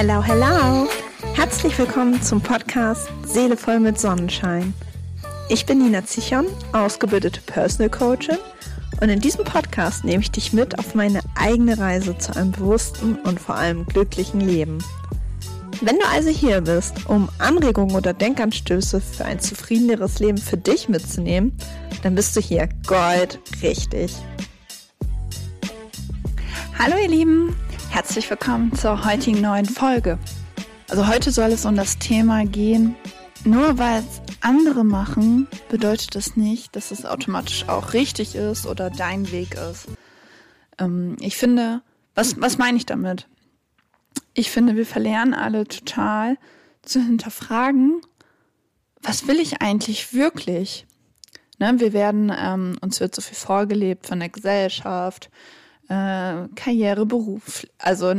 Hello, hello! Herzlich willkommen zum Podcast Seele voll mit Sonnenschein. Ich bin Nina Zichon, ausgebildete Personal Coachin und in diesem Podcast nehme ich dich mit auf meine eigene Reise zu einem bewussten und vor allem glücklichen Leben. Wenn du also hier bist, um Anregungen oder Denkanstöße für ein zufriedeneres Leben für dich mitzunehmen, dann bist du hier Gold richtig. Hallo ihr Lieben, herzlich willkommen zur heutigen neuen Folge. Also heute soll es um das Thema gehen, nur weil es andere machen, bedeutet das nicht, dass es automatisch auch richtig ist oder dein Weg ist. Ähm, ich finde, was, was meine ich damit? ich finde, wir verlernen alle total zu hinterfragen, was will ich eigentlich wirklich? Ne, wir werden, ähm, uns wird so viel vorgelebt von der Gesellschaft, äh, Karriere, Beruf, also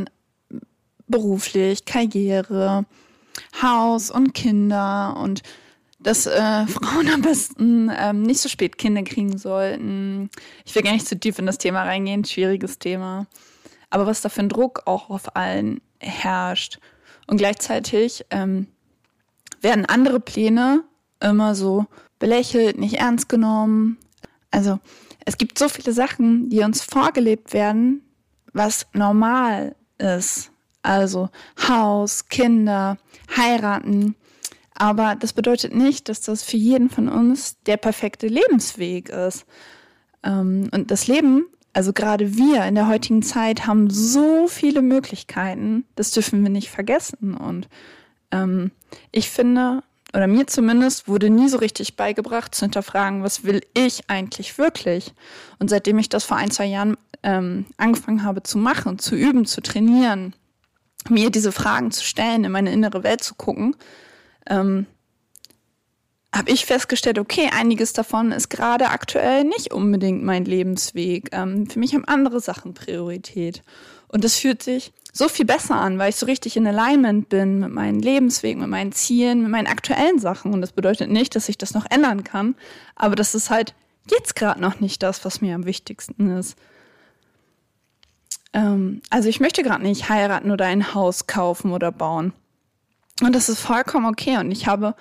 beruflich, Karriere, Haus und Kinder und dass äh, Frauen am besten ähm, nicht so spät Kinder kriegen sollten. Ich will gar nicht zu tief in das Thema reingehen, schwieriges Thema. Aber was da für ein Druck auch auf allen herrscht. Und gleichzeitig ähm, werden andere Pläne immer so belächelt, nicht ernst genommen. Also es gibt so viele Sachen, die uns vorgelebt werden, was normal ist. Also Haus, Kinder, heiraten. Aber das bedeutet nicht, dass das für jeden von uns der perfekte Lebensweg ist. Ähm, und das Leben also gerade wir in der heutigen Zeit haben so viele Möglichkeiten, das dürfen wir nicht vergessen. Und ähm, ich finde, oder mir zumindest, wurde nie so richtig beigebracht zu hinterfragen, was will ich eigentlich wirklich? Und seitdem ich das vor ein, zwei Jahren ähm, angefangen habe zu machen, zu üben, zu trainieren, mir diese Fragen zu stellen, in meine innere Welt zu gucken, ähm, habe ich festgestellt, okay, einiges davon ist gerade aktuell nicht unbedingt mein Lebensweg. Ähm, für mich haben andere Sachen Priorität. Und das fühlt sich so viel besser an, weil ich so richtig in Alignment bin mit meinem Lebensweg, mit meinen Zielen, mit meinen aktuellen Sachen. Und das bedeutet nicht, dass ich das noch ändern kann, aber das ist halt jetzt gerade noch nicht das, was mir am wichtigsten ist. Ähm, also ich möchte gerade nicht heiraten oder ein Haus kaufen oder bauen. Und das ist vollkommen okay. Und ich habe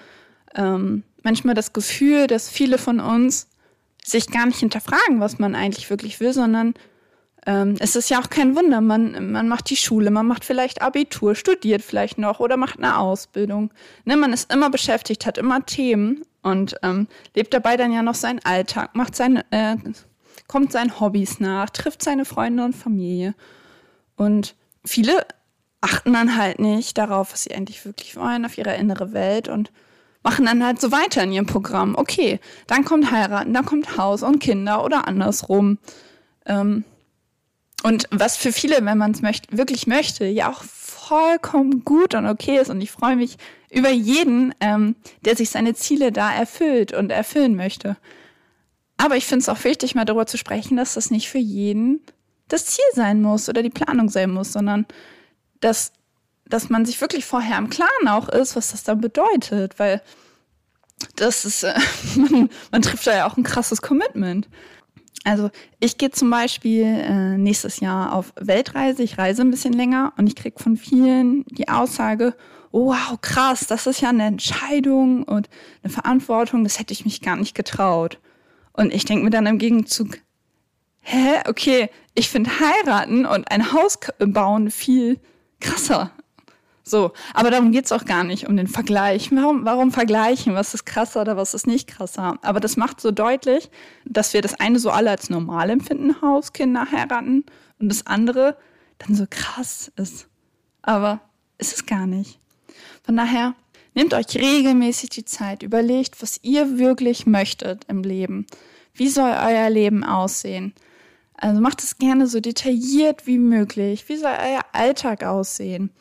ähm, manchmal das Gefühl, dass viele von uns sich gar nicht hinterfragen, was man eigentlich wirklich will, sondern ähm, es ist ja auch kein Wunder. Man, man macht die Schule, man macht vielleicht Abitur, studiert vielleicht noch oder macht eine Ausbildung. Ne, man ist immer beschäftigt, hat immer Themen und ähm, lebt dabei dann ja noch seinen Alltag, macht seine, äh, kommt seinen Hobbys nach, trifft seine Freunde und Familie. Und viele achten dann halt nicht darauf, was sie eigentlich wirklich wollen, auf ihre innere Welt und machen dann halt so weiter in ihrem Programm. Okay, dann kommt heiraten, dann kommt Haus und Kinder oder andersrum. Ähm, und was für viele, wenn man es möcht wirklich möchte, ja auch vollkommen gut und okay ist. Und ich freue mich über jeden, ähm, der sich seine Ziele da erfüllt und erfüllen möchte. Aber ich finde es auch wichtig, mal darüber zu sprechen, dass das nicht für jeden das Ziel sein muss oder die Planung sein muss, sondern dass dass man sich wirklich vorher im Klaren auch ist, was das dann bedeutet, weil das ist, äh, man, man trifft da ja auch ein krasses Commitment. Also ich gehe zum Beispiel äh, nächstes Jahr auf Weltreise, ich reise ein bisschen länger und ich kriege von vielen die Aussage, oh, wow, krass, das ist ja eine Entscheidung und eine Verantwortung, das hätte ich mich gar nicht getraut. Und ich denke mir dann im Gegenzug, hä, okay, ich finde heiraten und ein Haus bauen viel krasser. So, aber darum geht's auch gar nicht, um den Vergleich. Warum, warum vergleichen? Was ist krasser oder was ist nicht krasser? Aber das macht so deutlich, dass wir das eine so alle als normal empfinden, Haus, Kinder, heiraten, und das andere dann so krass ist. Aber ist es gar nicht. Von daher, nehmt euch regelmäßig die Zeit, überlegt, was ihr wirklich möchtet im Leben. Wie soll euer Leben aussehen? Also macht es gerne so detailliert wie möglich. Wie soll euer Alltag aussehen?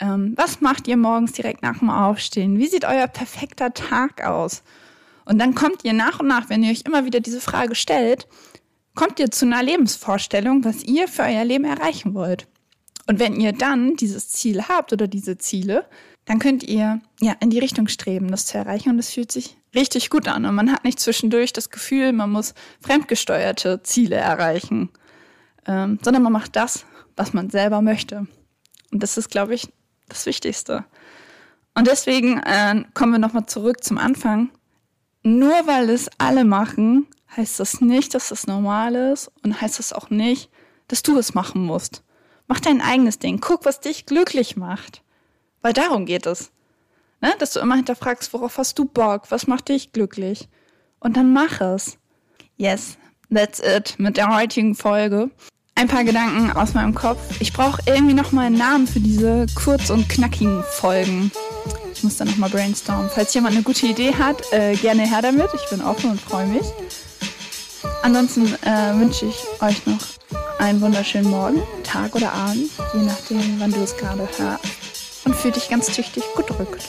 Ähm, was macht ihr morgens direkt nach dem Aufstehen? Wie sieht euer perfekter Tag aus? Und dann kommt ihr nach und nach, wenn ihr euch immer wieder diese Frage stellt, kommt ihr zu einer Lebensvorstellung, was ihr für euer Leben erreichen wollt. Und wenn ihr dann dieses Ziel habt oder diese Ziele, dann könnt ihr ja in die Richtung streben, das zu erreichen. Und es fühlt sich richtig gut an. Und man hat nicht zwischendurch das Gefühl, man muss fremdgesteuerte Ziele erreichen, ähm, sondern man macht das, was man selber möchte. Und das ist, glaube ich, Das Wichtigste. Und deswegen äh, kommen wir nochmal zurück zum Anfang. Nur weil es alle machen, heißt das nicht, dass das normal ist und heißt das auch nicht, dass du es machen musst. Mach dein eigenes Ding. Guck, was dich glücklich macht. Weil darum geht es. Ne? Dass du immer hinterfragst, worauf hast du Bock? Was macht dich glücklich? Und dann mach es. Yes, that's it mit der heutigen Folge. Ein paar Gedanken aus meinem Kopf. Ich brauche irgendwie nochmal einen Namen für diese kurz- und knackigen Folgen. Ich muss da nochmal brainstormen. Falls jemand eine gute Idee hat, äh, gerne her damit. Ich bin offen und freue mich. Ansonsten äh, wünsche ich euch noch einen wunderschönen Morgen, Tag oder Abend, je nachdem, wann du es gerade hörst. Und fühl dich ganz tüchtig gedrückt.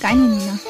Deine Nina.